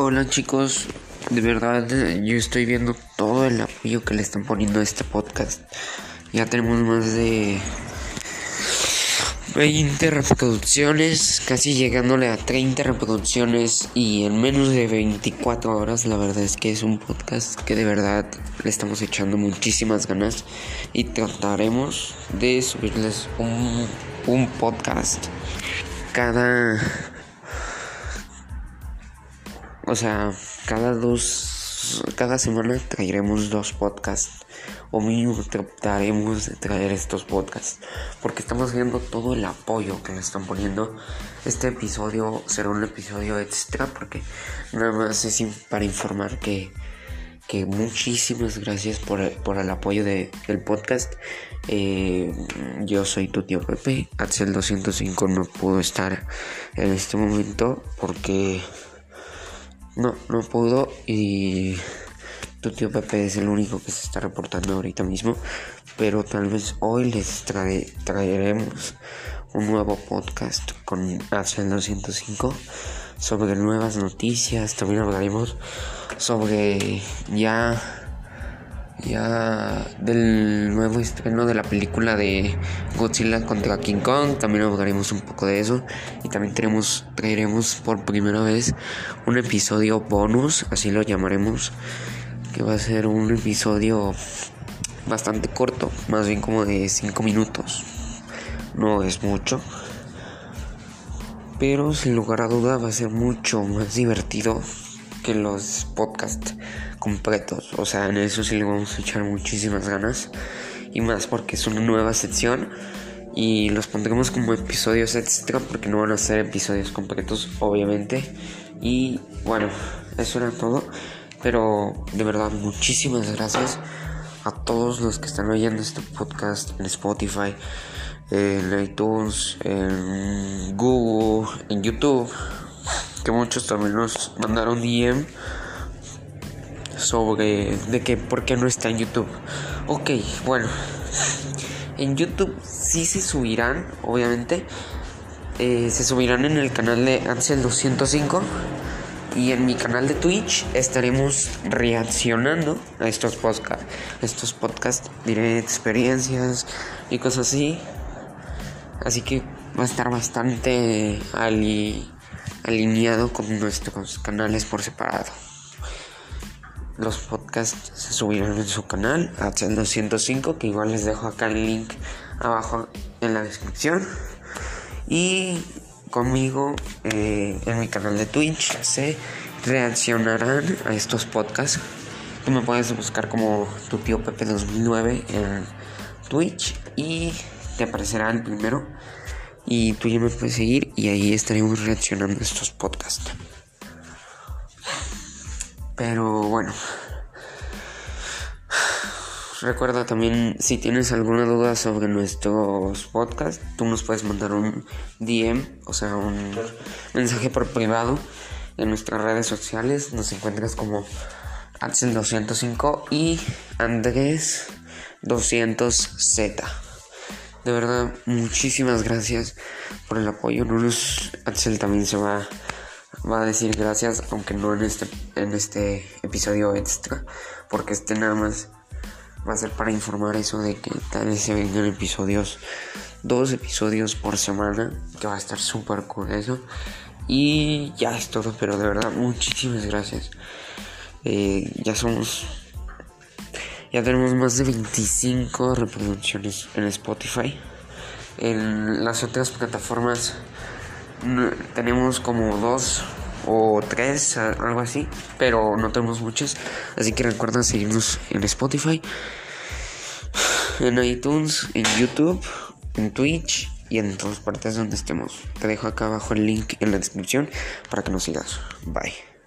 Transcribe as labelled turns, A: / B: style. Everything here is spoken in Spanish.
A: Hola chicos, de verdad yo estoy viendo todo el apoyo que le están poniendo a este podcast. Ya tenemos más de 20 reproducciones, casi llegándole a 30 reproducciones y en menos de 24 horas. La verdad es que es un podcast que de verdad le estamos echando muchísimas ganas y trataremos de subirles un, un podcast cada o sea, cada dos, cada semana traeremos dos podcasts. O mínimo trataremos de traer estos podcasts. Porque estamos viendo todo el apoyo que le están poniendo. Este episodio será un episodio extra porque nada más es para informar que, que muchísimas gracias por, por el apoyo de, del podcast. Eh, yo soy tu tío Pepe. Axel 205 no pudo estar en este momento porque no, no pudo y tu tío Pepe es el único que se está reportando ahorita mismo. Pero tal vez hoy les traeremos un nuevo podcast con Axel 205 sobre nuevas noticias. También hablaremos sobre ya ya del nuevo estreno de la película de Godzilla contra King Kong. También hablaremos un poco de eso. Y también tenemos, traeremos por primera vez un episodio bonus, así lo llamaremos. Que va a ser un episodio bastante corto, más bien como de 5 minutos. No es mucho. Pero sin lugar a duda va a ser mucho más divertido los podcasts completos. O sea, en eso sí le vamos a echar muchísimas ganas. Y más porque es una nueva sección. Y los pondremos como episodios extra porque no van a ser episodios completos, obviamente. Y bueno, eso era todo. Pero de verdad, muchísimas gracias a todos los que están oyendo este podcast en Spotify, en iTunes, en Google, en YouTube. Que muchos también nos mandaron DM sobre de que por qué no está en YouTube. Ok, bueno. En YouTube sí se subirán, obviamente. Eh, se subirán en el canal de Ansel 205 y en mi canal de Twitch estaremos reaccionando a estos podcasts, estos podcasts, diré experiencias y cosas así. Así que va a estar bastante alineado con nuestros canales por separado. Los podcasts se subirán en su canal, Axel 205, que igual les dejo acá el link abajo en la descripción. Y conmigo eh, en mi canal de Twitch se reaccionarán a estos podcasts. Tú me puedes buscar como tu tío Pepe 2009 en Twitch y te aparecerá el primero. Y tú ya me puedes seguir y ahí estaremos reaccionando a estos podcasts. Pero bueno. Recuerda también si tienes alguna duda sobre nuestros podcasts, tú nos puedes mandar un DM, o sea, un mensaje por privado en nuestras redes sociales. Nos encuentras como Axel205 y Andrés200Z. De verdad, muchísimas gracias por el apoyo. No nos, Axel también se va va a decir gracias, aunque no en este, en este episodio extra, porque este nada más va a ser para informar eso de que tal vez se vengan episodios, dos episodios por semana, que va a estar súper con eso. Y ya es todo, pero de verdad, muchísimas gracias. Eh, ya somos. Ya tenemos más de 25 reproducciones en Spotify. En las otras plataformas tenemos como dos o tres, algo así, pero no tenemos muchas. Así que recuerda seguirnos en Spotify, en iTunes, en YouTube, en Twitch y en todas partes donde estemos. Te dejo acá abajo el link en la descripción para que nos sigas. Bye.